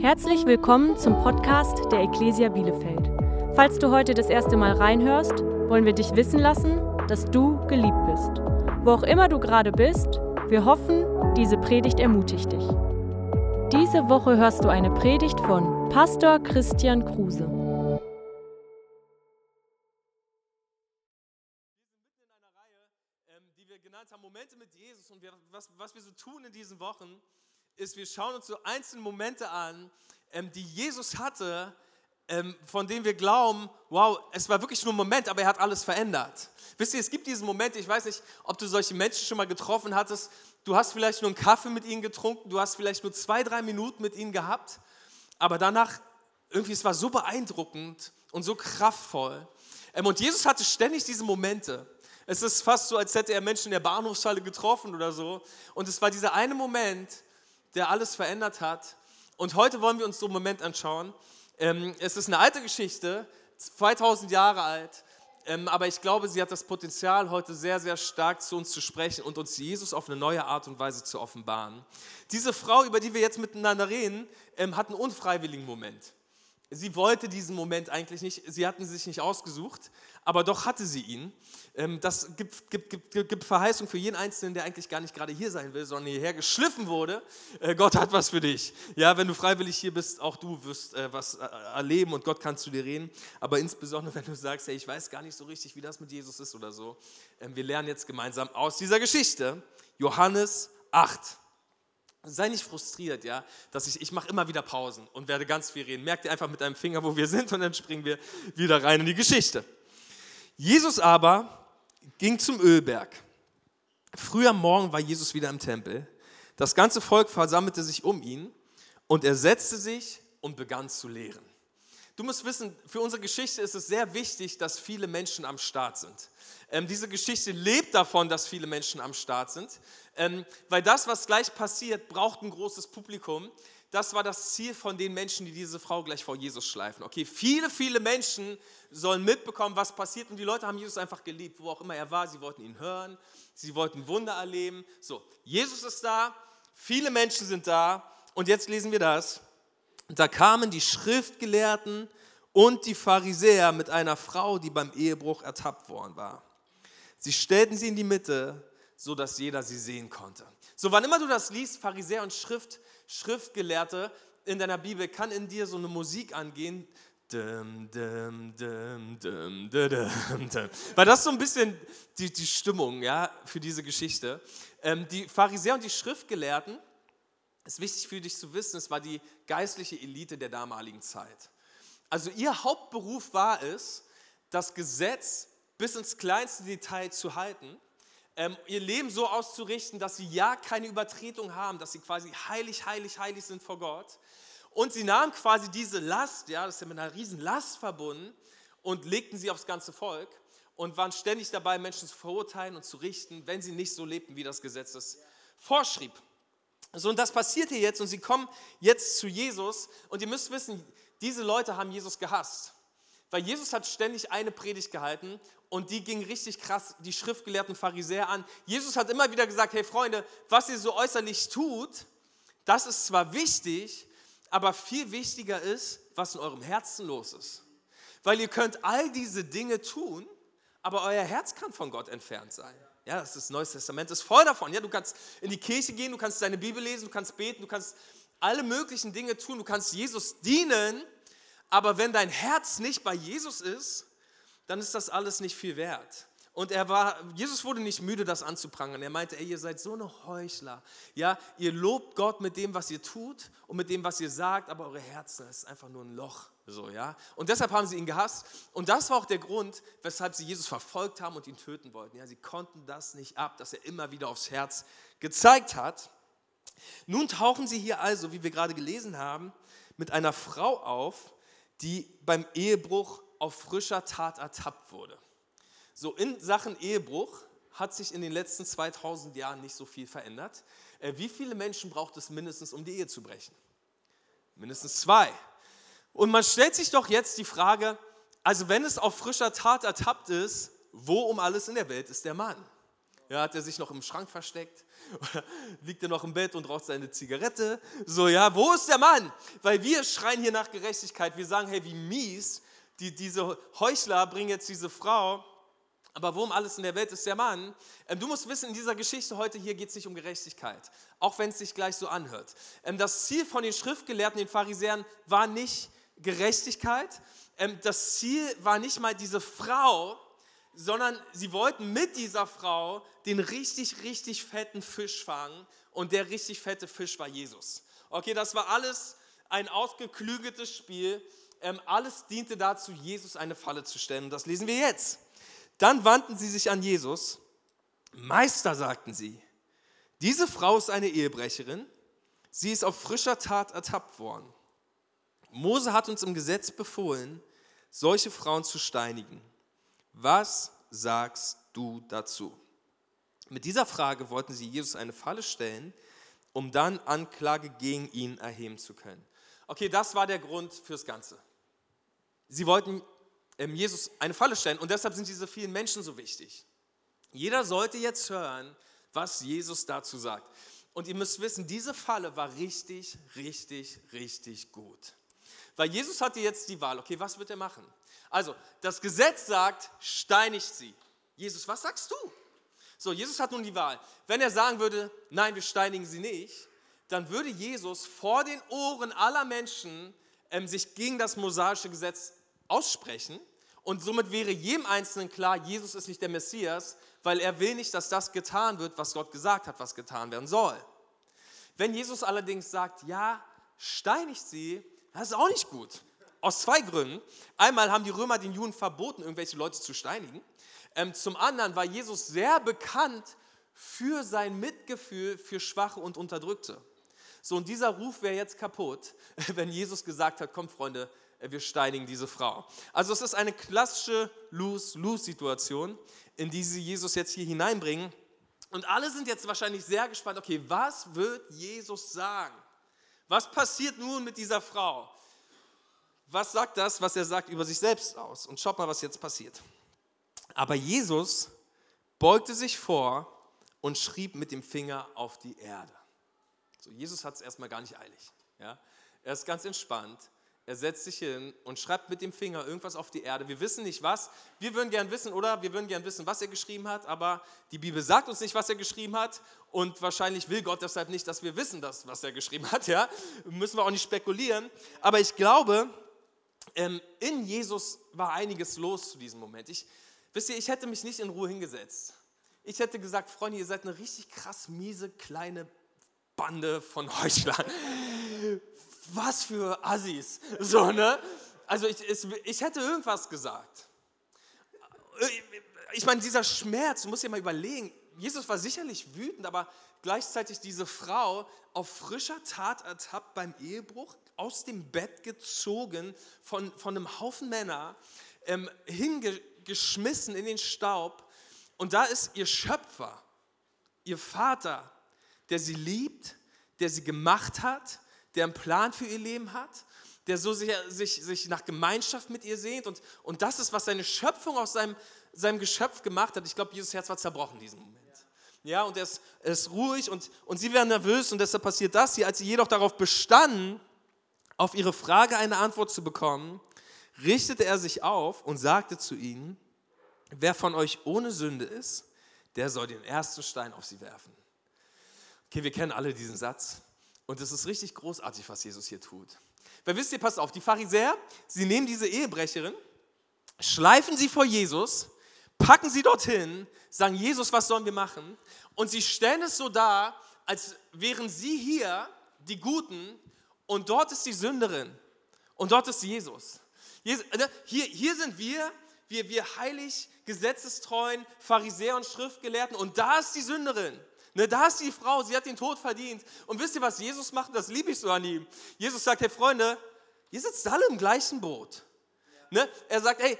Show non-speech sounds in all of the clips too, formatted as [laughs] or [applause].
Herzlich willkommen zum Podcast der Ecclesia Bielefeld. Falls du heute das erste Mal reinhörst, wollen wir dich wissen lassen, dass du geliebt bist. Wo auch immer du gerade bist, wir hoffen, diese Predigt ermutigt dich. Diese Woche hörst du eine Predigt von Pastor Christian Kruse. Ähm, Momente mit Jesus. Und wir, was, was wir so tun in diesen Wochen, ist, wir schauen uns so einzelne Momente an, ähm, die Jesus hatte, ähm, von denen wir glauben, wow, es war wirklich nur ein Moment, aber er hat alles verändert. Wisst ihr, es gibt diesen Moment, ich weiß nicht, ob du solche Menschen schon mal getroffen hattest, du hast vielleicht nur einen Kaffee mit ihnen getrunken, du hast vielleicht nur zwei, drei Minuten mit ihnen gehabt, aber danach, irgendwie, es war so beeindruckend und so kraftvoll. Ähm, und Jesus hatte ständig diese Momente. Es ist fast so, als hätte er Menschen in der Bahnhofshalle getroffen oder so. Und es war dieser eine Moment, der alles verändert hat. Und heute wollen wir uns so einen Moment anschauen. Ähm, es ist eine alte Geschichte, 2000 Jahre alt, ähm, aber ich glaube, sie hat das Potenzial, heute sehr, sehr stark zu uns zu sprechen und uns Jesus auf eine neue Art und Weise zu offenbaren. Diese Frau, über die wir jetzt miteinander reden, ähm, hat einen unfreiwilligen Moment. Sie wollte diesen Moment eigentlich nicht, sie hatten sich nicht ausgesucht, aber doch hatte sie ihn. Ähm, das gibt, gibt, gibt, gibt Verheißung für jeden Einzelnen, der eigentlich gar nicht gerade hier sein will, sondern hierher geschliffen wurde. Äh, Gott hat was für dich. Ja, wenn du freiwillig hier bist, auch du wirst äh, was äh, erleben und Gott kann zu dir reden. Aber insbesondere, [laughs] wenn du sagst, hey, ich weiß gar nicht so richtig, wie das mit Jesus ist oder so. Ähm, wir lernen jetzt gemeinsam aus dieser Geschichte. Johannes 8. Sei nicht frustriert, ja, dass ich, ich mache immer wieder Pausen und werde ganz viel reden. Merkt ihr einfach mit deinem Finger, wo wir sind und dann springen wir wieder rein in die Geschichte. Jesus aber ging zum Ölberg. Früh am Morgen war Jesus wieder im Tempel. Das ganze Volk versammelte sich um ihn und er setzte sich und begann zu lehren. Du musst wissen, für unsere Geschichte ist es sehr wichtig, dass viele Menschen am Start sind. Ähm, diese Geschichte lebt davon, dass viele Menschen am Start sind, ähm, weil das, was gleich passiert, braucht ein großes Publikum. Das war das Ziel von den Menschen, die diese Frau gleich vor Jesus schleifen. Okay, viele, viele Menschen sollen mitbekommen, was passiert und die Leute haben Jesus einfach geliebt, wo auch immer er war. Sie wollten ihn hören, sie wollten Wunder erleben. So, Jesus ist da, viele Menschen sind da und jetzt lesen wir das. Da kamen die Schriftgelehrten und die Pharisäer mit einer Frau, die beim Ehebruch ertappt worden war. Sie stellten sie in die Mitte, so dass jeder sie sehen konnte. So, wann immer du das liest, Pharisäer und Schrift, Schriftgelehrte in deiner Bibel, kann in dir so eine Musik angehen. Dum, dum, dum, Weil das so ein bisschen die, die Stimmung ja, für diese Geschichte. Ähm, die Pharisäer und die Schriftgelehrten, ist wichtig für dich zu wissen, es war die geistliche Elite der damaligen Zeit. Also ihr Hauptberuf war es, das Gesetz bis ins kleinste Detail zu halten, ähm, ihr Leben so auszurichten, dass sie ja keine Übertretung haben, dass sie quasi heilig, heilig, heilig sind vor Gott. Und sie nahmen quasi diese Last, ja, das ist ja mit einer riesen Last verbunden, und legten sie aufs ganze Volk und waren ständig dabei, Menschen zu verurteilen und zu richten, wenn sie nicht so lebten, wie das Gesetz es vorschrieb. So, und das passiert hier jetzt und sie kommen jetzt zu Jesus und ihr müsst wissen, diese Leute haben Jesus gehasst. Weil Jesus hat ständig eine Predigt gehalten und die ging richtig krass die schriftgelehrten Pharisäer an. Jesus hat immer wieder gesagt, hey Freunde, was ihr so äußerlich tut, das ist zwar wichtig, aber viel wichtiger ist, was in eurem Herzen los ist. Weil ihr könnt all diese Dinge tun, aber euer Herz kann von Gott entfernt sein. Ja, das das Neue Testament, ist voll davon. Ja, du kannst in die Kirche gehen, du kannst deine Bibel lesen, du kannst beten, du kannst alle möglichen Dinge tun, du kannst Jesus dienen, aber wenn dein Herz nicht bei Jesus ist, dann ist das alles nicht viel wert. Und er war, Jesus wurde nicht müde, das anzuprangern. Er meinte, ey, ihr seid so eine Heuchler. Ja, ihr lobt Gott mit dem, was ihr tut und mit dem, was ihr sagt, aber eure Herzen ist einfach nur ein Loch. So, ja. Und deshalb haben sie ihn gehasst. Und das war auch der Grund, weshalb sie Jesus verfolgt haben und ihn töten wollten. Ja, sie konnten das nicht ab, dass er immer wieder aufs Herz gezeigt hat. Nun tauchen sie hier also, wie wir gerade gelesen haben, mit einer Frau auf, die beim Ehebruch auf frischer Tat ertappt wurde. So in Sachen Ehebruch hat sich in den letzten 2000 Jahren nicht so viel verändert. Äh, wie viele Menschen braucht es mindestens, um die Ehe zu brechen? Mindestens zwei. Und man stellt sich doch jetzt die Frage, also wenn es auf frischer Tat ertappt ist, wo um alles in der Welt ist der Mann? Ja, hat er sich noch im Schrank versteckt? Oder [laughs] liegt er noch im Bett und raucht seine Zigarette? So, ja, wo ist der Mann? Weil wir schreien hier nach Gerechtigkeit. Wir sagen, hey, wie mies, die, diese Heuchler bringen jetzt diese Frau. Aber worum alles in der Welt ist der Mann? Ähm, du musst wissen, in dieser Geschichte heute hier geht es nicht um Gerechtigkeit, auch wenn es sich gleich so anhört. Ähm, das Ziel von den Schriftgelehrten, den Pharisäern, war nicht Gerechtigkeit. Ähm, das Ziel war nicht mal diese Frau, sondern sie wollten mit dieser Frau den richtig, richtig fetten Fisch fangen und der richtig fette Fisch war Jesus. Okay, das war alles ein ausgeklügeltes Spiel. Ähm, alles diente dazu, Jesus eine Falle zu stellen. Das lesen wir jetzt. Dann wandten sie sich an Jesus. Meister, sagten sie, diese Frau ist eine Ehebrecherin. Sie ist auf frischer Tat ertappt worden. Mose hat uns im Gesetz befohlen, solche Frauen zu steinigen. Was sagst du dazu? Mit dieser Frage wollten sie Jesus eine Falle stellen, um dann Anklage gegen ihn erheben zu können. Okay, das war der Grund fürs Ganze. Sie wollten ähm, Jesus eine Falle stellen und deshalb sind diese vielen Menschen so wichtig. Jeder sollte jetzt hören, was Jesus dazu sagt. Und ihr müsst wissen, diese Falle war richtig, richtig, richtig gut. Weil Jesus hatte jetzt die Wahl, okay, was wird er machen? Also, das Gesetz sagt, steinigt sie. Jesus, was sagst du? So, Jesus hat nun die Wahl. Wenn er sagen würde, nein, wir steinigen sie nicht, dann würde Jesus vor den Ohren aller Menschen ähm, sich gegen das mosaische Gesetz aussprechen. Und somit wäre jedem Einzelnen klar, Jesus ist nicht der Messias, weil er will nicht, dass das getan wird, was Gott gesagt hat, was getan werden soll. Wenn Jesus allerdings sagt, ja, steinigt sie, das ist auch nicht gut. Aus zwei Gründen. Einmal haben die Römer den Juden verboten, irgendwelche Leute zu steinigen. Ähm, zum anderen war Jesus sehr bekannt für sein Mitgefühl für Schwache und Unterdrückte. So, und dieser Ruf wäre jetzt kaputt, [laughs] wenn Jesus gesagt hat, komm Freunde, wir steinigen diese Frau. Also es ist eine klassische Lose-Lose-Situation, in die sie Jesus jetzt hier hineinbringen. Und alle sind jetzt wahrscheinlich sehr gespannt, okay, was wird Jesus sagen? Was passiert nun mit dieser Frau? was sagt das, was er sagt, über sich selbst aus? Und schaut mal, was jetzt passiert. Aber Jesus beugte sich vor und schrieb mit dem Finger auf die Erde. So, Jesus hat es erstmal gar nicht eilig. Ja? Er ist ganz entspannt. Er setzt sich hin und schreibt mit dem Finger irgendwas auf die Erde. Wir wissen nicht was. Wir würden gern wissen, oder? Wir würden gern wissen, was er geschrieben hat, aber die Bibel sagt uns nicht, was er geschrieben hat. Und wahrscheinlich will Gott deshalb nicht, dass wir wissen, das, was er geschrieben hat. Ja? Müssen wir auch nicht spekulieren. Aber ich glaube, ähm, in Jesus war einiges los zu diesem Moment. Ich, wisst ihr, ich hätte mich nicht in Ruhe hingesetzt. Ich hätte gesagt, Freunde, ihr seid eine richtig krass miese kleine Bande von Heuchlern. Was für Assis. So, ne? Also ich, ich hätte irgendwas gesagt. Ich meine, dieser Schmerz, du musst dir mal überlegen, Jesus war sicherlich wütend, aber gleichzeitig diese Frau auf frischer Tat ertappt beim Ehebruch, aus dem Bett gezogen von, von einem Haufen Männer, ähm, hingeschmissen in den Staub. Und da ist ihr Schöpfer, ihr Vater, der sie liebt, der sie gemacht hat, der einen Plan für ihr Leben hat, der so sich, sich, sich nach Gemeinschaft mit ihr sehnt. Und, und das ist, was seine Schöpfung aus seinem, seinem Geschöpf gemacht hat. Ich glaube, Jesus Herz war zerbrochen in diesem Moment. Ja, und er ist, er ist ruhig und, und sie werden nervös und deshalb passiert das hier. Als sie jedoch darauf bestanden, auf ihre Frage eine Antwort zu bekommen, richtete er sich auf und sagte zu ihnen, wer von euch ohne Sünde ist, der soll den ersten Stein auf sie werfen. Okay, wir kennen alle diesen Satz und es ist richtig großartig, was Jesus hier tut. Weil wisst ihr, passt auf, die Pharisäer, sie nehmen diese Ehebrecherin, schleifen sie vor Jesus, packen sie dorthin, sagen, Jesus, was sollen wir machen? Und sie stellen es so dar, als wären sie hier die Guten und dort ist die Sünderin und dort ist Jesus. Hier, hier sind wir, wir, wir heilig gesetzestreuen Pharisäer und Schriftgelehrten und da ist die Sünderin. Ne, da ist die Frau, sie hat den Tod verdient. Und wisst ihr, was Jesus macht? Das liebe ich so an ihm. Jesus sagt, hey Freunde, ihr sitzt alle im gleichen Boot. Ne? Er sagt, hey,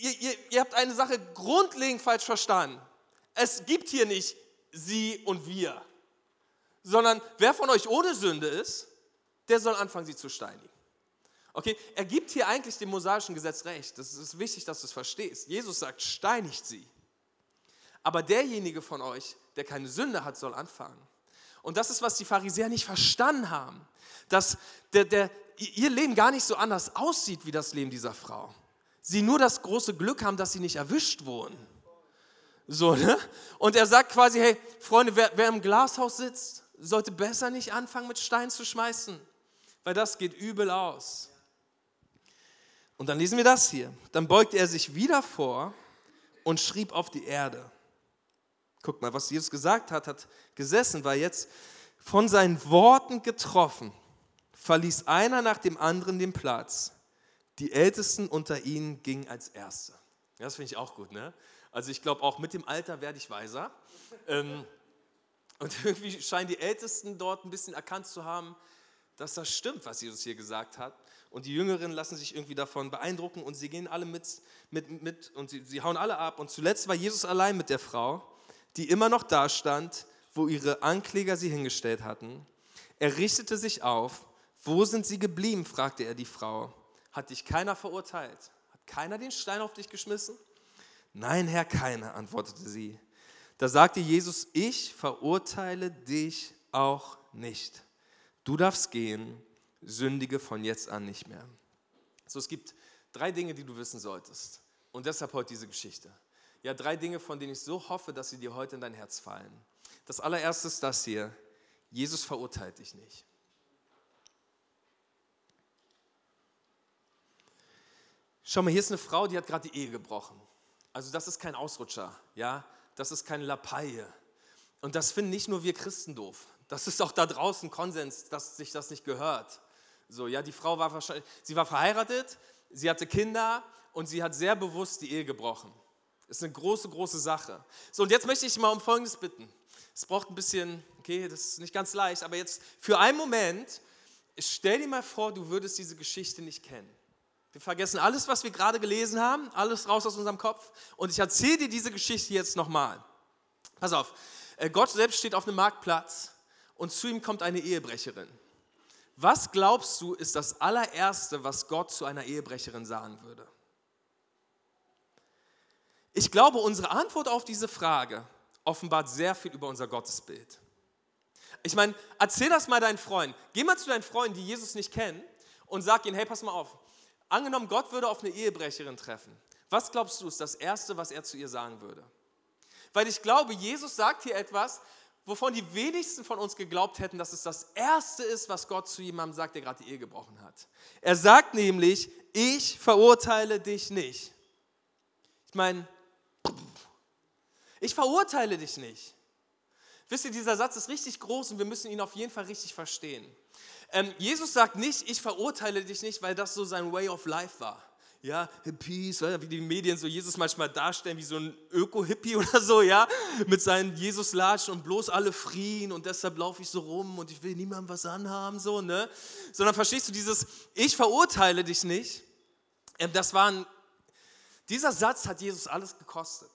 ihr, ihr, ihr habt eine Sache grundlegend falsch verstanden. Es gibt hier nicht sie und wir, sondern wer von euch ohne Sünde ist, der soll anfangen, sie zu steinigen. Okay, er gibt hier eigentlich dem mosaischen Gesetz recht. Das ist wichtig, dass du es verstehst. Jesus sagt, steinigt sie. Aber derjenige von euch, der keine Sünde hat, soll anfangen. Und das ist, was die Pharisäer nicht verstanden haben, dass der, der, ihr Leben gar nicht so anders aussieht wie das Leben dieser Frau. Sie nur das große Glück haben, dass sie nicht erwischt wurden. So, ne? Und er sagt quasi, hey, Freunde, wer, wer im Glashaus sitzt, sollte besser nicht anfangen, mit Steinen zu schmeißen, weil das geht übel aus. Und dann lesen wir das hier. Dann beugte er sich wieder vor und schrieb auf die Erde. Guck mal, was Jesus gesagt hat, hat gesessen, war jetzt von seinen Worten getroffen, verließ einer nach dem anderen den Platz. Die Ältesten unter ihnen gingen als Erste. Das finde ich auch gut, ne? Also ich glaube, auch mit dem Alter werde ich weiser. Ähm, und [laughs] irgendwie scheinen die Ältesten dort ein bisschen erkannt zu haben, dass das stimmt, was Jesus hier gesagt hat. Und die Jüngeren lassen sich irgendwie davon beeindrucken und sie gehen alle mit, mit, mit und sie, sie hauen alle ab. Und zuletzt war Jesus allein mit der Frau, die immer noch da stand, wo ihre Ankläger sie hingestellt hatten. Er richtete sich auf. Wo sind sie geblieben? fragte er die Frau. Hat dich keiner verurteilt? Hat keiner den Stein auf dich geschmissen? Nein, Herr, keiner, antwortete sie. Da sagte Jesus, ich verurteile dich auch nicht. Du darfst gehen, sündige von jetzt an nicht mehr. So, es gibt drei Dinge, die du wissen solltest. Und deshalb heute diese Geschichte. Ja, drei Dinge, von denen ich so hoffe, dass sie dir heute in dein Herz fallen. Das allererste ist das hier. Jesus verurteilt dich nicht. Schau mal, hier ist eine Frau, die hat gerade die Ehe gebrochen. Also das ist kein Ausrutscher, ja, das ist keine Lappalie. Und das finden nicht nur wir Christen doof. Das ist auch da draußen Konsens, dass sich das nicht gehört. So, ja, die Frau war wahrscheinlich, sie war verheiratet, sie hatte Kinder und sie hat sehr bewusst die Ehe gebrochen. Das ist eine große, große Sache. So, und jetzt möchte ich mal um Folgendes bitten. Es braucht ein bisschen, okay, das ist nicht ganz leicht, aber jetzt für einen Moment, stell dir mal vor, du würdest diese Geschichte nicht kennen. Wir vergessen alles, was wir gerade gelesen haben, alles raus aus unserem Kopf. Und ich erzähle dir diese Geschichte jetzt nochmal. Pass auf, äh, Gott selbst steht auf einem Marktplatz und zu ihm kommt eine Ehebrecherin. Was glaubst du, ist das allererste, was Gott zu einer Ehebrecherin sagen würde? Ich glaube, unsere Antwort auf diese Frage offenbart sehr viel über unser Gottesbild. Ich meine, erzähl das mal deinen Freunden. Geh mal zu deinen Freunden, die Jesus nicht kennen, und sag ihnen: Hey, pass mal auf, Angenommen, Gott würde auf eine Ehebrecherin treffen. Was glaubst du, ist das Erste, was er zu ihr sagen würde? Weil ich glaube, Jesus sagt hier etwas, wovon die wenigsten von uns geglaubt hätten, dass es das Erste ist, was Gott zu jemandem sagt, der gerade die Ehe gebrochen hat. Er sagt nämlich, ich verurteile dich nicht. Ich meine, ich verurteile dich nicht. Wisst ihr, dieser Satz ist richtig groß und wir müssen ihn auf jeden Fall richtig verstehen. Ähm, Jesus sagt nicht, ich verurteile dich nicht, weil das so sein Way of Life war. Ja, Hippies, wie die Medien so Jesus manchmal darstellen, wie so ein Öko-Hippie [laughs] oder so, ja, mit seinen Jesus-Latschen und bloß alle frieren und deshalb laufe ich so rum und ich will niemandem was anhaben, so, ne? Sondern verstehst du dieses, ich verurteile dich nicht, ähm, das war ein, dieser Satz hat Jesus alles gekostet.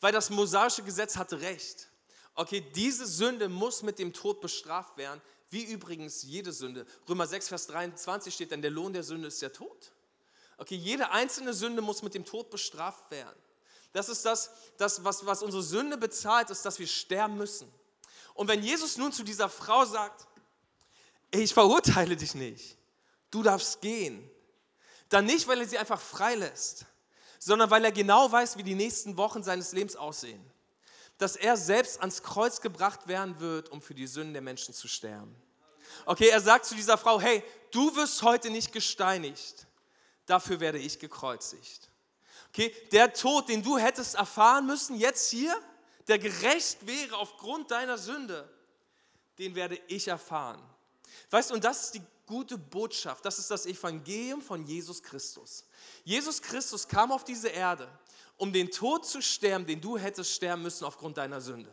Weil das mosaische Gesetz hatte recht. Okay, diese Sünde muss mit dem Tod bestraft werden, wie übrigens jede Sünde. Römer 6, Vers 23 steht, denn der Lohn der Sünde ist der Tod. Okay, jede einzelne Sünde muss mit dem Tod bestraft werden. Das ist das, das was, was unsere Sünde bezahlt, ist, dass wir sterben müssen. Und wenn Jesus nun zu dieser Frau sagt, ich verurteile dich nicht, du darfst gehen, dann nicht, weil er sie einfach freilässt, sondern weil er genau weiß, wie die nächsten Wochen seines Lebens aussehen dass er selbst ans Kreuz gebracht werden wird, um für die Sünden der Menschen zu sterben. Okay, er sagt zu dieser Frau, hey, du wirst heute nicht gesteinigt, dafür werde ich gekreuzigt. Okay, der Tod, den du hättest erfahren müssen, jetzt hier, der gerecht wäre aufgrund deiner Sünde, den werde ich erfahren. Weißt du, und das ist die gute Botschaft, das ist das Evangelium von Jesus Christus. Jesus Christus kam auf diese Erde um den Tod zu sterben, den du hättest sterben müssen aufgrund deiner Sünde.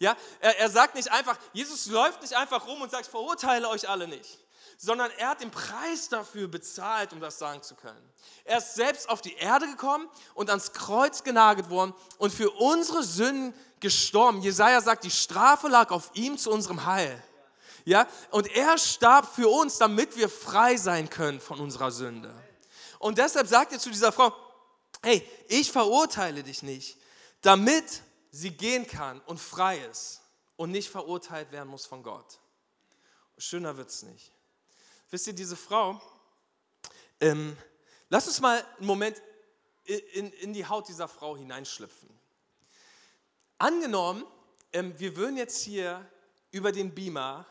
Ja, er, er sagt nicht einfach, Jesus läuft nicht einfach rum und sagt, verurteile euch alle nicht, sondern er hat den Preis dafür bezahlt, um das sagen zu können. Er ist selbst auf die Erde gekommen und ans Kreuz genagelt worden und für unsere Sünden gestorben. Jesaja sagt, die Strafe lag auf ihm zu unserem Heil. Ja, und er starb für uns, damit wir frei sein können von unserer Sünde. Und deshalb sagt er zu dieser Frau, hey, ich verurteile dich nicht. damit sie gehen kann und frei ist und nicht verurteilt werden muss von Gott. Schöner wird es nicht. Wisst ihr, diese Frau, ähm, lass uns mal einen Moment in, in die Haut dieser Frau hineinschlüpfen. Angenommen, ähm, wir würden jetzt hier über den Beamer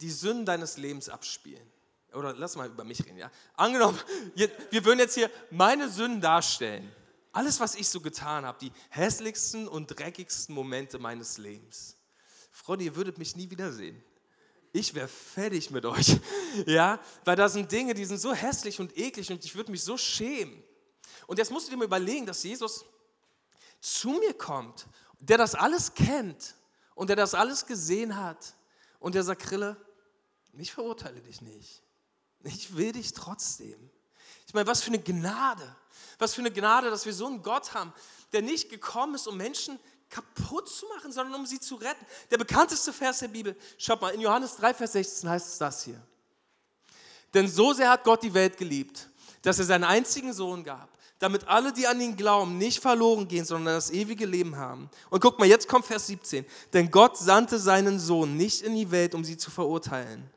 die Sünden deines Lebens abspielen. Oder lass mal über mich reden, ja. Angenommen, wir würden jetzt hier meine Sünden darstellen. Alles, was ich so getan habe, die hässlichsten und dreckigsten Momente meines Lebens. Freunde, ihr würdet mich nie wiedersehen. Ich wäre fertig mit euch. [laughs] Ja, weil da sind Dinge, die sind so hässlich und eklig und ich würde mich so schämen. Und jetzt musst du dir mal überlegen, dass Jesus zu mir kommt, der das alles kennt und der das alles gesehen hat und der sagt, ich verurteile dich nicht. Ich will dich trotzdem. Ich meine, was für eine Gnade. Was für eine Gnade, dass wir so einen Gott haben, der nicht gekommen ist, um Menschen kaputt zu machen, sondern um sie zu retten. Der bekannteste Vers der Bibel, schaut mal, in Johannes 3, Vers 16 heißt es das hier. Denn so sehr hat Gott die Welt geliebt, dass er seinen einzigen Sohn gab, damit alle, die an ihn glauben, nicht verloren gehen, sondern das ewige Leben haben. Und guck mal, jetzt kommt Vers 17. Denn Gott sandte seinen Sohn nicht in die Welt, um sie zu verurteilen,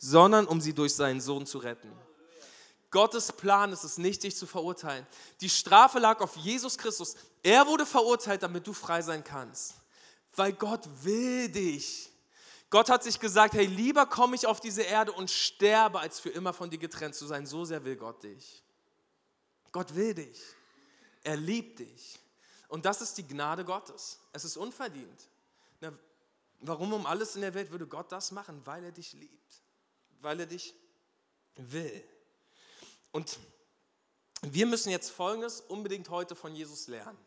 sondern um sie durch seinen Sohn zu retten. Gottes Plan ist es nicht, dich zu verurteilen. Die Strafe lag auf Jesus Christus. Er wurde verurteilt, damit du frei sein kannst. Weil Gott will dich. Gott hat sich gesagt, hey, lieber komme ich auf diese Erde und sterbe, als für immer von dir getrennt zu sein. So sehr will Gott dich. Gott will dich. Er liebt dich. Und das ist die Gnade Gottes. Es ist unverdient. Na, warum um alles in der Welt würde Gott das machen? Weil er dich liebt. Weil er dich will. Und wir müssen jetzt Folgendes unbedingt heute von Jesus lernen.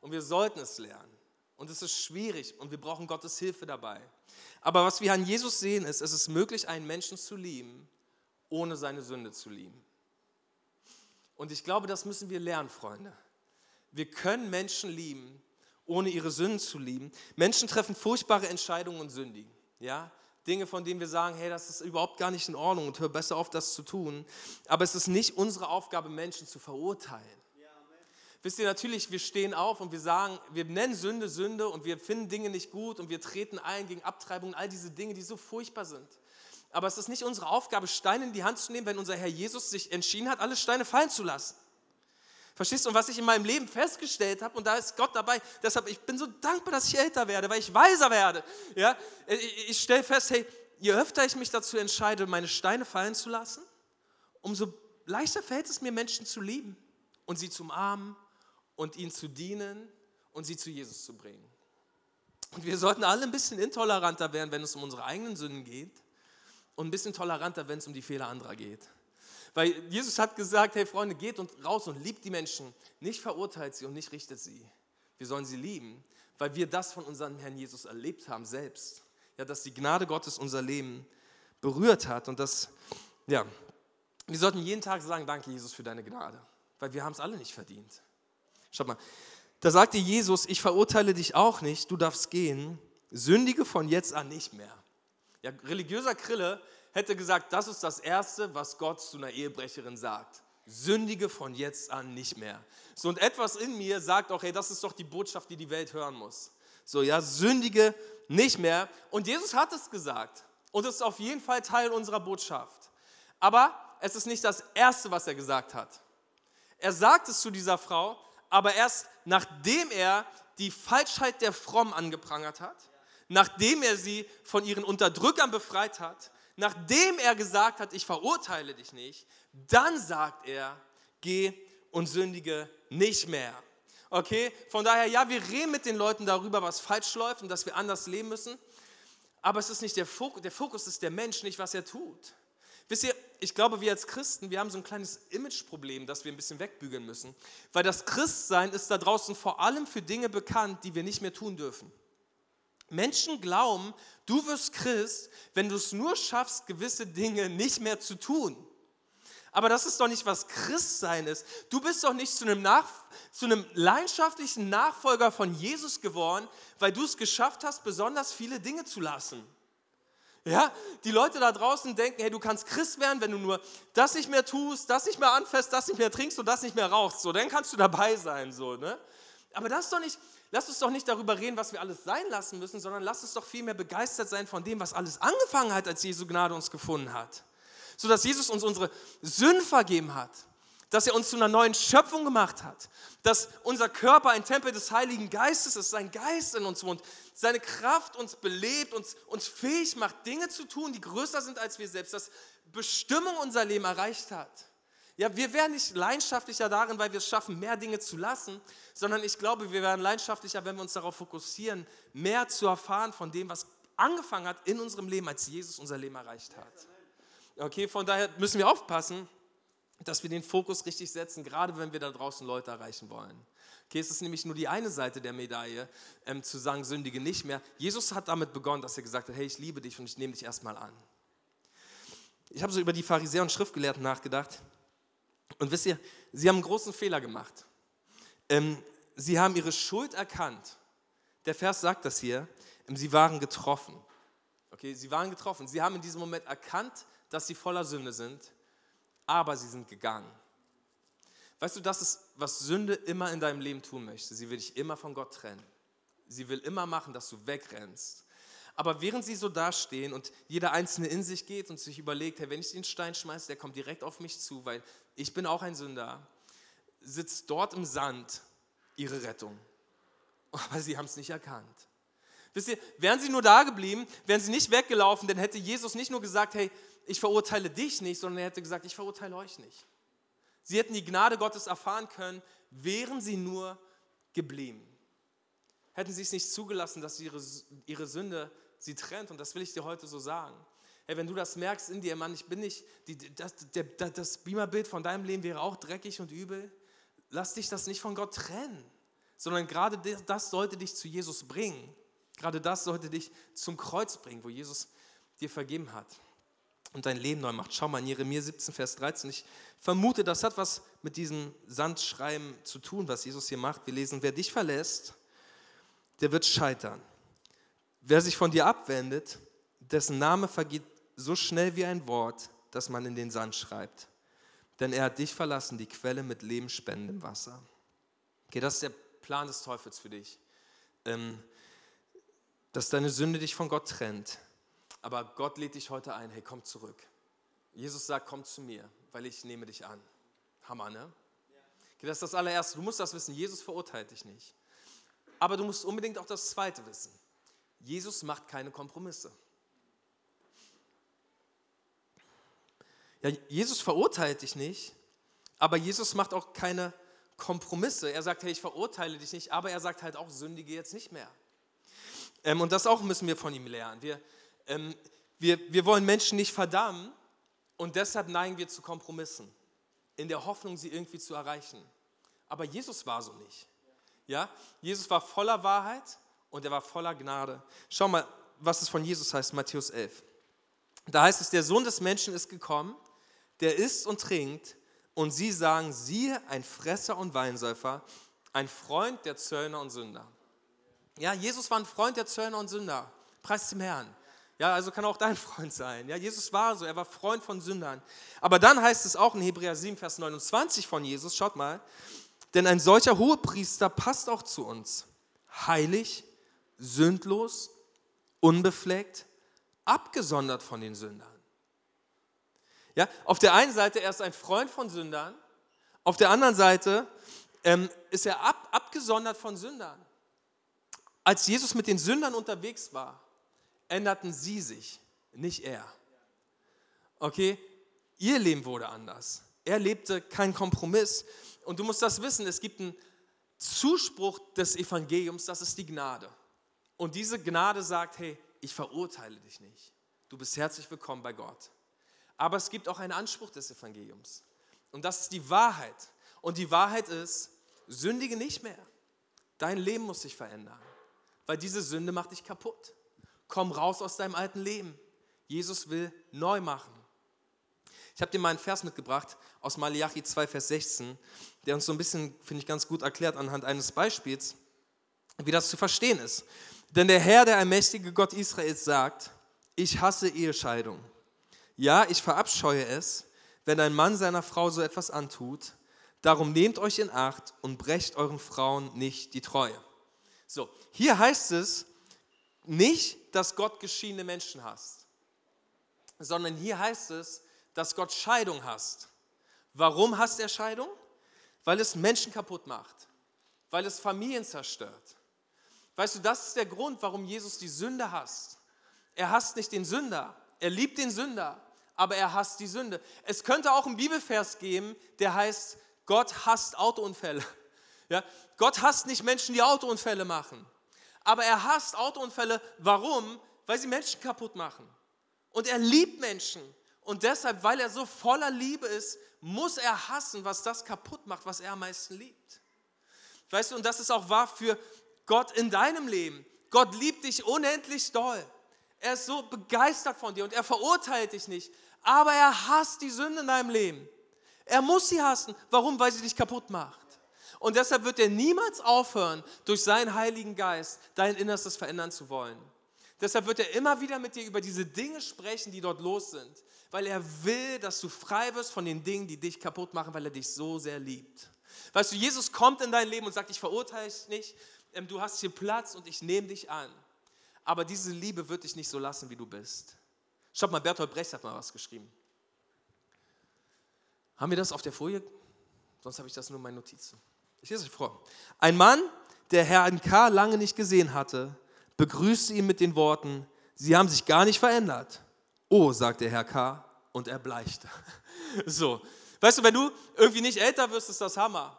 Und wir sollten es lernen. Und es ist schwierig und wir brauchen Gottes Hilfe dabei. Aber was wir an Jesus sehen, ist, es ist möglich, einen Menschen zu lieben, ohne seine Sünde zu lieben. Und ich glaube, das müssen wir lernen, Freunde. Wir können Menschen lieben, ohne ihre Sünden zu lieben. Menschen treffen furchtbare Entscheidungen und sündigen. Ja? Dinge, von denen wir sagen, hey, das ist überhaupt gar nicht in Ordnung und hör besser auf, das zu tun. Aber es ist nicht unsere Aufgabe, Menschen zu verurteilen. Wisst ihr, natürlich, wir stehen auf und wir sagen, wir nennen Sünde Sünde und wir finden Dinge nicht gut und wir treten ein gegen Abtreibung, all diese Dinge, die so furchtbar sind. Aber es ist nicht unsere Aufgabe, Steine in die Hand zu nehmen, wenn unser Herr Jesus sich entschieden hat, alle Steine fallen zu lassen. Verstehst du? Und was ich in meinem Leben festgestellt habe, und da ist Gott dabei, deshalb, ich bin so dankbar, dass ich älter werde, weil ich weiser werde. Ja? Ich, ich stelle fest, hey, je öfter ich mich dazu entscheide, meine Steine fallen zu lassen, umso leichter fällt es mir, Menschen zu lieben und sie zu umarmen und ihnen zu dienen und sie zu Jesus zu bringen. Und wir sollten alle ein bisschen intoleranter werden, wenn es um unsere eigenen Sünden geht und ein bisschen toleranter, wenn es um die Fehler anderer geht. Weil Jesus hat gesagt, hey Freunde, geht und raus und liebt die Menschen. Nicht verurteilt sie und nicht richtet sie. Wir sollen sie lieben, weil wir das von unserem Herrn Jesus erlebt haben selbst. Ja, dass die Gnade Gottes unser Leben berührt hat und das, ja, wir sollten jeden Tag sagen, danke Jesus für deine Gnade, weil wir haben es alle nicht verdient. Schaut mal, da sagte Jesus, ich verurteile dich auch nicht, du darfst gehen, sündige von jetzt an nicht mehr. Ja, religiöser Krille hätte gesagt, das ist das Erste, was Gott zu einer Ehebrecherin sagt. Sündige von jetzt an nicht mehr. So und etwas in mir sagt auch, hey, das ist doch die Botschaft, die die Welt hören muss. So, ja, sündige nicht mehr. Und Jesus hat es gesagt. Und es ist auf jeden Fall Teil unserer Botschaft. Aber es ist nicht das Erste, was er gesagt hat. Er sagt es zu dieser Frau, aber erst nachdem er die Falschheit der Fromm angeprangert hat, nachdem er sie von ihren Unterdrückern befreit hat, nachdem er gesagt hat, ich verurteile dich nicht, dann sagt er, geh und sündige nicht mehr. Okay, von daher, ja, wir reden mit den Leuten darüber, was falsch läuft und dass wir anders leben müssen, aber es ist nicht der Fokus, der Fokus ist der Mensch, nicht was er tut. Wisst ihr, ich glaube, wir als Christen, wir haben so ein kleines Imageproblem, das wir ein bisschen wegbügeln müssen, weil das Christsein ist da draußen vor allem für Dinge bekannt, die wir nicht mehr tun dürfen. Menschen glauben, du wirst Christ, wenn du es nur schaffst, gewisse Dinge nicht mehr zu tun. Aber das ist doch nicht, was Christsein ist. Du bist doch nicht zu einem, Nach zu einem leidenschaftlichen Nachfolger von Jesus geworden, weil du es geschafft hast, besonders viele Dinge zu lassen. Ja, die Leute da draußen denken, hey, du kannst Christ werden, wenn du nur das nicht mehr tust, das nicht mehr anfasst, das nicht mehr trinkst und das nicht mehr rauchst. So, dann kannst du dabei sein. So, ne? Aber das doch nicht, lass uns doch nicht darüber reden, was wir alles sein lassen müssen, sondern lass uns doch vielmehr begeistert sein von dem, was alles angefangen hat, als Jesu Gnade uns gefunden hat. Sodass Jesus uns unsere Sünden vergeben hat, dass er uns zu einer neuen Schöpfung gemacht hat, dass unser Körper ein Tempel des Heiligen Geistes ist, sein Geist in uns wohnt, seine Kraft uns belebt, uns, uns fähig macht, Dinge zu tun, die größer sind als wir selbst, dass Bestimmung unser Leben erreicht hat. Ja, wir werden nicht leidenschaftlicher darin, weil wir es schaffen, mehr Dinge zu lassen, sondern ich glaube, wir werden leidenschaftlicher, wenn wir uns darauf fokussieren, mehr zu erfahren von dem, was angefangen hat in unserem Leben, als Jesus unser Leben erreicht hat. Okay, von daher müssen wir aufpassen, dass wir den Fokus richtig setzen, gerade wenn wir da draußen Leute erreichen wollen. Okay, es ist nämlich nur die eine Seite der Medaille, ähm, zu sagen, sündige nicht mehr. Jesus hat damit begonnen, dass er gesagt hat, hey, ich liebe dich und ich nehme dich erstmal an. Ich habe so über die Pharisäer und Schriftgelehrten nachgedacht und wisst ihr, sie haben einen großen Fehler gemacht. Ähm, sie haben ihre Schuld erkannt. Der Vers sagt das hier. Ähm, sie waren getroffen. Okay, sie waren getroffen. Sie haben in diesem Moment erkannt, dass sie voller Sünde sind, aber sie sind gegangen. Weißt du, das ist, was Sünde immer in deinem Leben tun möchte. Sie will dich immer von Gott trennen. Sie will immer machen, dass du wegrennst. Aber während sie so dastehen und jeder Einzelne in sich geht und sich überlegt, hey, wenn ich den Stein schmeiße, der kommt direkt auf mich zu, weil ich bin auch ein Sünder, sitzt dort im Sand ihre Rettung. Aber sie haben es nicht erkannt. Wisst ihr, wären sie nur da geblieben, wären sie nicht weggelaufen, dann hätte Jesus nicht nur gesagt, hey, ich verurteile dich nicht, sondern er hätte gesagt, ich verurteile euch nicht. Sie hätten die Gnade Gottes erfahren können, wären sie nur geblieben. Hätten sie es nicht zugelassen, dass ihre, ihre Sünde sie trennt. Und das will ich dir heute so sagen. Hey, wenn du das merkst in dir, Mann, ich bin nicht, die, das, der, das Beamerbild von deinem Leben wäre auch dreckig und übel, lass dich das nicht von Gott trennen, sondern gerade das sollte dich zu Jesus bringen. Gerade das sollte dich zum Kreuz bringen, wo Jesus dir vergeben hat und dein Leben neu macht. Schau mal in Jeremia 17, Vers 13. Ich vermute, das hat was mit diesem Sandschreiben zu tun, was Jesus hier macht. Wir lesen, wer dich verlässt, der wird scheitern. Wer sich von dir abwendet, dessen Name vergeht so schnell wie ein Wort, das man in den Sand schreibt. Denn er hat dich verlassen, die Quelle mit lebensspendendem Wasser. Okay, das ist der Plan des Teufels für dich. Ähm, dass deine Sünde dich von Gott trennt. Aber Gott lädt dich heute ein, hey, komm zurück. Jesus sagt, komm zu mir, weil ich nehme dich an. Hammer, ne? Okay, das ist das allererste. Du musst das wissen, Jesus verurteilt dich nicht. Aber du musst unbedingt auch das zweite wissen. Jesus macht keine Kompromisse. Ja, Jesus verurteilt dich nicht, aber Jesus macht auch keine Kompromisse. Er sagt, hey, ich verurteile dich nicht, aber er sagt halt auch, sündige jetzt nicht mehr. Ähm, und das auch müssen wir von ihm lernen. Wir, ähm, wir, wir wollen Menschen nicht verdammen und deshalb neigen wir zu Kompromissen, in der Hoffnung, sie irgendwie zu erreichen. Aber Jesus war so nicht. Ja? Jesus war voller Wahrheit und er war voller Gnade. Schau mal, was es von Jesus heißt, Matthäus 11. Da heißt es, der Sohn des Menschen ist gekommen, der isst und trinkt, und sie sagen, siehe, ein Fresser und Weinsäufer, ein Freund der Zöllner und Sünder. Ja, Jesus war ein Freund der Zöllner und Sünder. Preis dem Herrn. Ja, also kann auch dein [laughs] Freund sein. Ja, Jesus war so, er war Freund von Sündern. Aber dann heißt es auch in Hebräer 7, Vers 29 von Jesus, schaut mal, denn ein solcher Hohepriester passt auch zu uns, heilig, sündlos, unbefleckt, abgesondert von den Sündern. Ja, auf der einen Seite, er ist ein Freund von Sündern, auf der anderen Seite ähm, ist er ab, abgesondert von Sündern. Als Jesus mit den Sündern unterwegs war, änderten sie sich, nicht er. Okay, ihr Leben wurde anders. Er lebte keinen Kompromiss. Und du musst das wissen, es gibt einen Zuspruch des Evangeliums, das ist die Gnade. Und diese Gnade sagt, hey, ich verurteile dich nicht. Du bist herzlich willkommen bei Gott. Aber es gibt auch einen Anspruch des Evangeliums. Und das ist die Wahrheit. Und die Wahrheit ist, sündige nicht mehr. Dein Leben muss sich verändern, weil diese Sünde macht dich kaputt. Komm raus aus deinem alten Leben. Jesus will neu machen. Ich habe dir mal einen Vers mitgebracht aus Malachi 2, Vers 16, der uns so ein bisschen, finde ich, ganz gut erklärt anhand eines Beispiels, wie das zu verstehen ist. Denn der Herr, der allmächtige Gott Israels, sagt, ich hasse Ehescheidung. Ja, ich verabscheue es, wenn ein Mann seiner Frau so etwas antut, Darum nehmt euch in Acht und brecht euren Frauen nicht die Treue. So, hier heißt es nicht, dass Gott geschiedene Menschen hasst, sondern hier heißt es, dass Gott Scheidung hasst. Warum hasst er Scheidung? Weil es Menschen kaputt macht, weil es Familien zerstört. Weißt du, das ist der Grund, warum Jesus die Sünde hasst. Er hasst nicht den Sünder, er liebt den Sünder, aber er hasst die Sünde. Es könnte auch einen Bibelvers geben, der heißt, Gott hasst Autounfälle. [laughs] Ja? Gott hasst nicht Menschen, die Autounfälle machen. Aber er hasst Autounfälle. Warum? Weil sie Menschen kaputt machen. Und er liebt Menschen. Und deshalb, weil er so voller Liebe ist, muss er hassen, was das kaputt macht, was er am meisten liebt. Weißt du, und das ist auch wahr für Gott in deinem Leben. Gott liebt dich unendlich doll. Er ist so begeistert von dir und er verurteilt dich nicht. Aber er hasst die Sünde in deinem Leben. Er muss sie hassen. Warum? Weil sie dich kaputt macht. Und deshalb wird er niemals aufhören, durch seinen Heiligen Geist dein Innerstes verändern zu wollen. Deshalb wird er immer wieder mit dir über diese Dinge sprechen, die dort los sind, weil er will, dass du frei wirst von den Dingen, die dich kaputt machen, weil er dich so sehr liebt. Weißt du, Jesus kommt in dein Leben und sagt, ich verurteile dich nicht, ähm, du hast hier Platz und ich nehme dich an. Aber diese Liebe wird dich nicht so lassen, wie du bist. Schaut mal, Bertolt Brecht hat mal was geschrieben. Haben wir das auf der Folie? Sonst habe ich das nur in meinen Notizen. Ich lese euch vor. Ein Mann, der Herrn K. lange nicht gesehen hatte, begrüßte ihn mit den Worten, Sie haben sich gar nicht verändert. Oh, sagte Herr K. und er bleichte. [laughs] So, weißt du, wenn du irgendwie nicht älter wirst, ist das Hammer.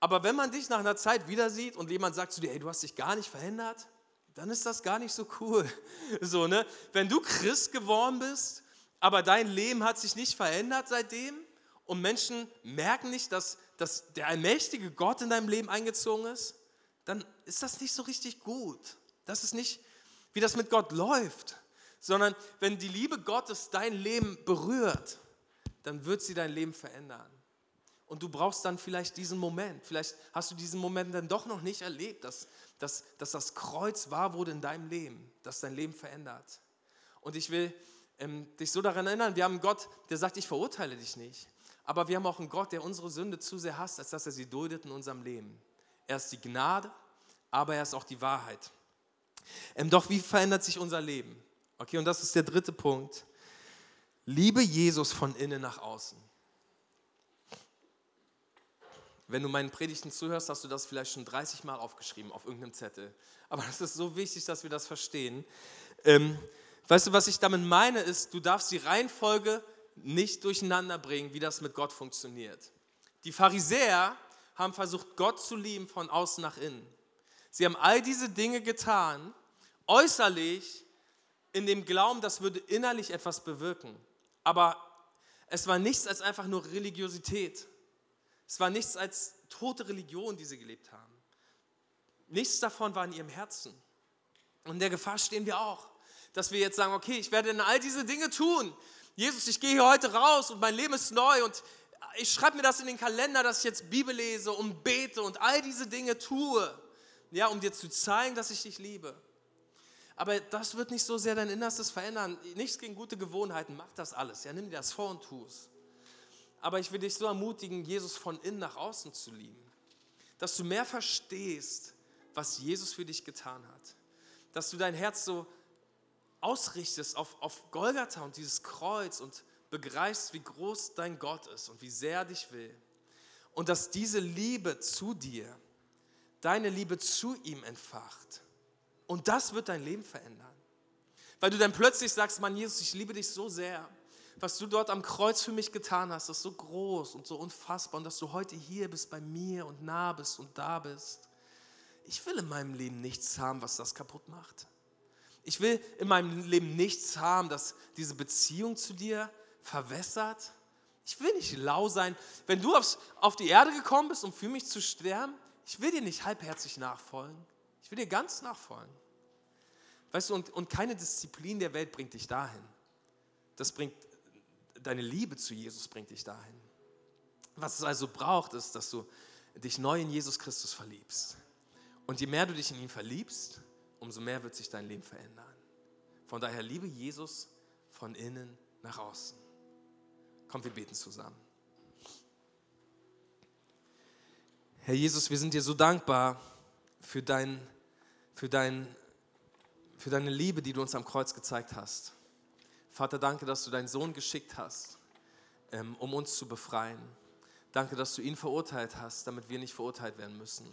Aber wenn man dich nach einer Zeit wieder sieht und jemand sagt zu dir, hey, du hast dich gar nicht verändert, dann ist das gar nicht so cool. [laughs] So, ne? Wenn du Christ geworden bist, aber dein Leben hat sich nicht verändert seitdem und Menschen merken nicht, dass, dass der allmächtige Gott in deinem Leben eingezogen ist, dann ist das nicht so richtig gut. Das ist nicht, wie das mit Gott läuft, sondern wenn die Liebe Gottes dein Leben berührt, dann wird sie dein Leben verändern. Und du brauchst dann vielleicht diesen Moment. Vielleicht hast du diesen Moment dann doch noch nicht erlebt, dass, dass, dass das Kreuz wahr wurde in deinem Leben, das dein Leben verändert. Und ich will ähm, dich so daran erinnern, wir haben einen Gott, der sagt, ich verurteile dich nicht. Aber wir haben auch einen Gott, der unsere Sünde zu sehr hasst, als dass er sie duldet in unserem Leben. Er ist die Gnade, aber er ist auch die Wahrheit. Ähm, doch wie verändert sich unser Leben? Okay, und das ist der dritte Punkt. Liebe Jesus von innen nach außen. Wenn du meinen Predigten zuhörst, hast du das vielleicht schon 30 Mal aufgeschrieben auf irgendeinem Zettel. Aber es ist so wichtig, dass wir das verstehen. Ähm, weißt du, was ich damit meine, ist, du darfst die Reihenfolge nicht durcheinander bringen, wie das mit Gott funktioniert. Die Pharisäer haben versucht, Gott zu lieben von außen nach innen. Sie haben all diese Dinge getan, äußerlich in dem Glauben, das würde innerlich etwas bewirken. Aber es war nichts als einfach nur Religiosität. Es war nichts als tote Religion, die sie gelebt haben. Nichts davon war in ihrem Herzen. Und in der Gefahr stehen wir auch, dass wir jetzt sagen, okay, ich werde in all diese Dinge tun. Jesus, ich gehe hier heute raus und mein Leben ist neu und ich schreibe mir das in den Kalender, dass ich jetzt Bibel lese und bete und all diese Dinge tue, ja, um dir zu zeigen, dass ich dich liebe. Aber das wird nicht so sehr dein Innerstes verändern. Nichts gegen gute Gewohnheiten, mach das alles. Ja, nimm dir das vor und tu es. Aber ich will dich so ermutigen, Jesus von innen nach außen zu lieben. Dass du mehr verstehst, was Jesus für dich getan hat. Dass du dein Herz so ausrichtest auf, auf Golgatha und dieses Kreuz und begreifst, wie groß dein Gott ist und wie sehr er dich will. Und dass diese Liebe zu dir, deine Liebe zu ihm entfacht. Und das wird dein Leben verändern. Weil du dann plötzlich sagst, Mann, Jesus, ich liebe dich so sehr was du dort am Kreuz für mich getan hast, ist so groß und so unfassbar und dass du heute hier bist bei mir und nah bist und da bist. Ich will in meinem Leben nichts haben, was das kaputt macht. Ich will in meinem Leben nichts haben, das diese Beziehung zu dir verwässert. Ich will nicht lau sein. Wenn du aufs, auf die Erde gekommen bist, um für mich zu sterben, ich will dir nicht halbherzig nachfolgen. Ich will dir ganz nachfolgen. Weißt du, und, und keine Disziplin der Welt bringt dich dahin. Das bringt deine Liebe zu Jesus bringt dich dahin. Was es also braucht, ist, dass du dich neu in Jesus Christus verliebst. Und je mehr du dich in ihn verliebst, umso mehr wird sich dein Leben verändern. Von daher liebe Jesus von innen nach außen. Komm, wir beten zusammen. Herr Jesus, wir sind dir so dankbar für, dein, für, dein, für deine Liebe, die du uns am Kreuz gezeigt hast. Vater, danke, dass du deinen Sohn geschickt hast, ähm, um uns zu befreien. Danke, dass du ihn verurteilt hast, damit wir nicht verurteilt werden müssen.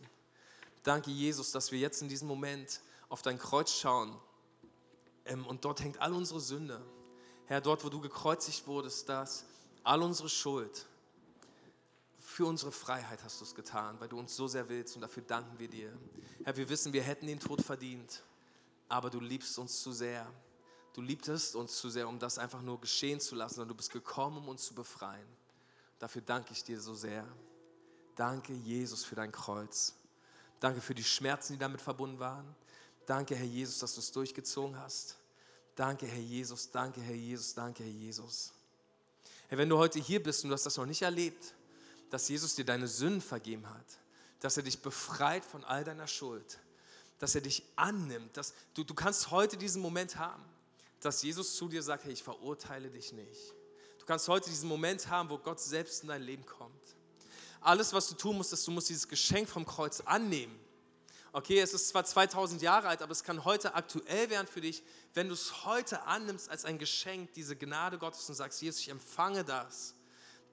Danke, Jesus, dass wir jetzt in diesem Moment auf dein Kreuz schauen ähm, und dort hängt all unsere Sünde. Herr, dort, wo du gekreuzigt wurdest, dass all unsere Schuld, für unsere Freiheit hast du es getan, weil du uns so sehr willst und dafür danken wir dir. Herr, wir wissen, wir hätten den Tod verdient, aber du liebst uns zu sehr. Du liebtest uns zu sehr, um das einfach nur geschehen zu lassen, sondern du bist gekommen, um uns zu befreien. Dafür danke ich dir so sehr. Danke, Jesus, für dein Kreuz. Danke für die Schmerzen, die damit verbunden waren. Danke, Herr Jesus, dass du es durchgezogen hast. Danke, Herr Jesus, danke, Herr Jesus, danke, Herr Jesus. Herr, wenn du heute hier bist und du hast das noch nicht erlebt, dass Jesus dir deine Sünden vergeben hat, dass er dich befreit von all deiner Schuld, dass er dich annimmt, dass du, du kannst heute diesen Moment haben, dass Jesus zu dir sagt, hey, ich verurteile dich nicht. Du kannst heute diesen Moment haben, wo Gott selbst in dein Leben kommt. Alles, was du tun musst, ist, du musst dieses Geschenk vom Kreuz annehmen. Okay, es ist zwar 2000 Jahre alt, aber es kann heute aktuell werden für dich, wenn du es heute annimmst als ein Geschenk, diese Gnade Gottes und sagst, Jesus, ich empfange das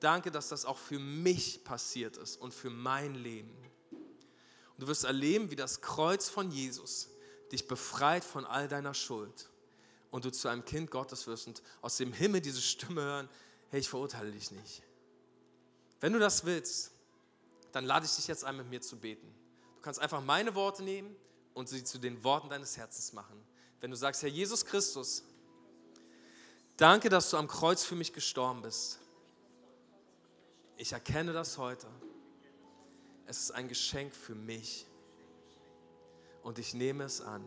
Danke, dass das auch für mich passiert ist und für mein Leben. Und du wirst erleben, wie das Kreuz von Jesus dich befreit von all deiner Schuld und du zu einem Kind Gottes wirst und aus dem Himmel diese Stimme hören, hey, ich verurteile dich nicht. Wenn du das willst, dann lade ich dich jetzt ein, mit mir zu beten. Du kannst einfach meine Worte nehmen und sie zu den Worten deines Herzens machen. Wenn du sagst, Herr Jesus Christus, danke, dass du am Kreuz für mich gestorben bist ich erkenne das heute. Es ist ein Geschenk für mich. Und ich nehme es an.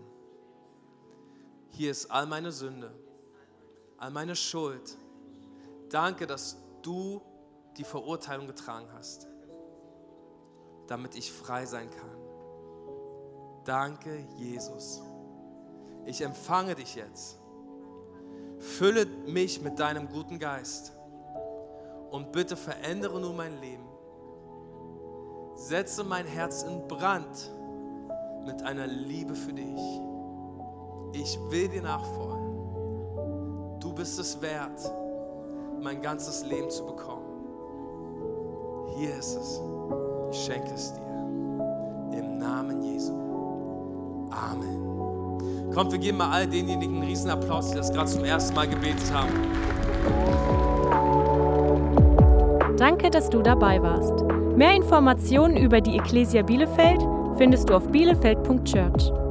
Hier ist all meine Sünde, all meine Schuld. Danke, dass du die Verurteilung getragen hast, damit ich frei sein kann. Danke, Jesus. Ich empfange dich jetzt. Fülle mich mit deinem guten Geist und bitte verändere nun mein Leben. Setze mein Herz in Brand mit einer Liebe für dich. Ich will dir nachfolgen. Du bist es wert, mein ganzes Leben zu bekommen. Hier ist es. Ich schenke es dir. Im Namen Jesu. Amen. Kommt, wir geben mal all denjenigen einen Riesenapplaus, die das gerade zum ersten Mal gebetet haben. Danke, dass du dabei warst. Mehr Informationen über die Ecclesia Bielefeld findest du auf bielefeld.church.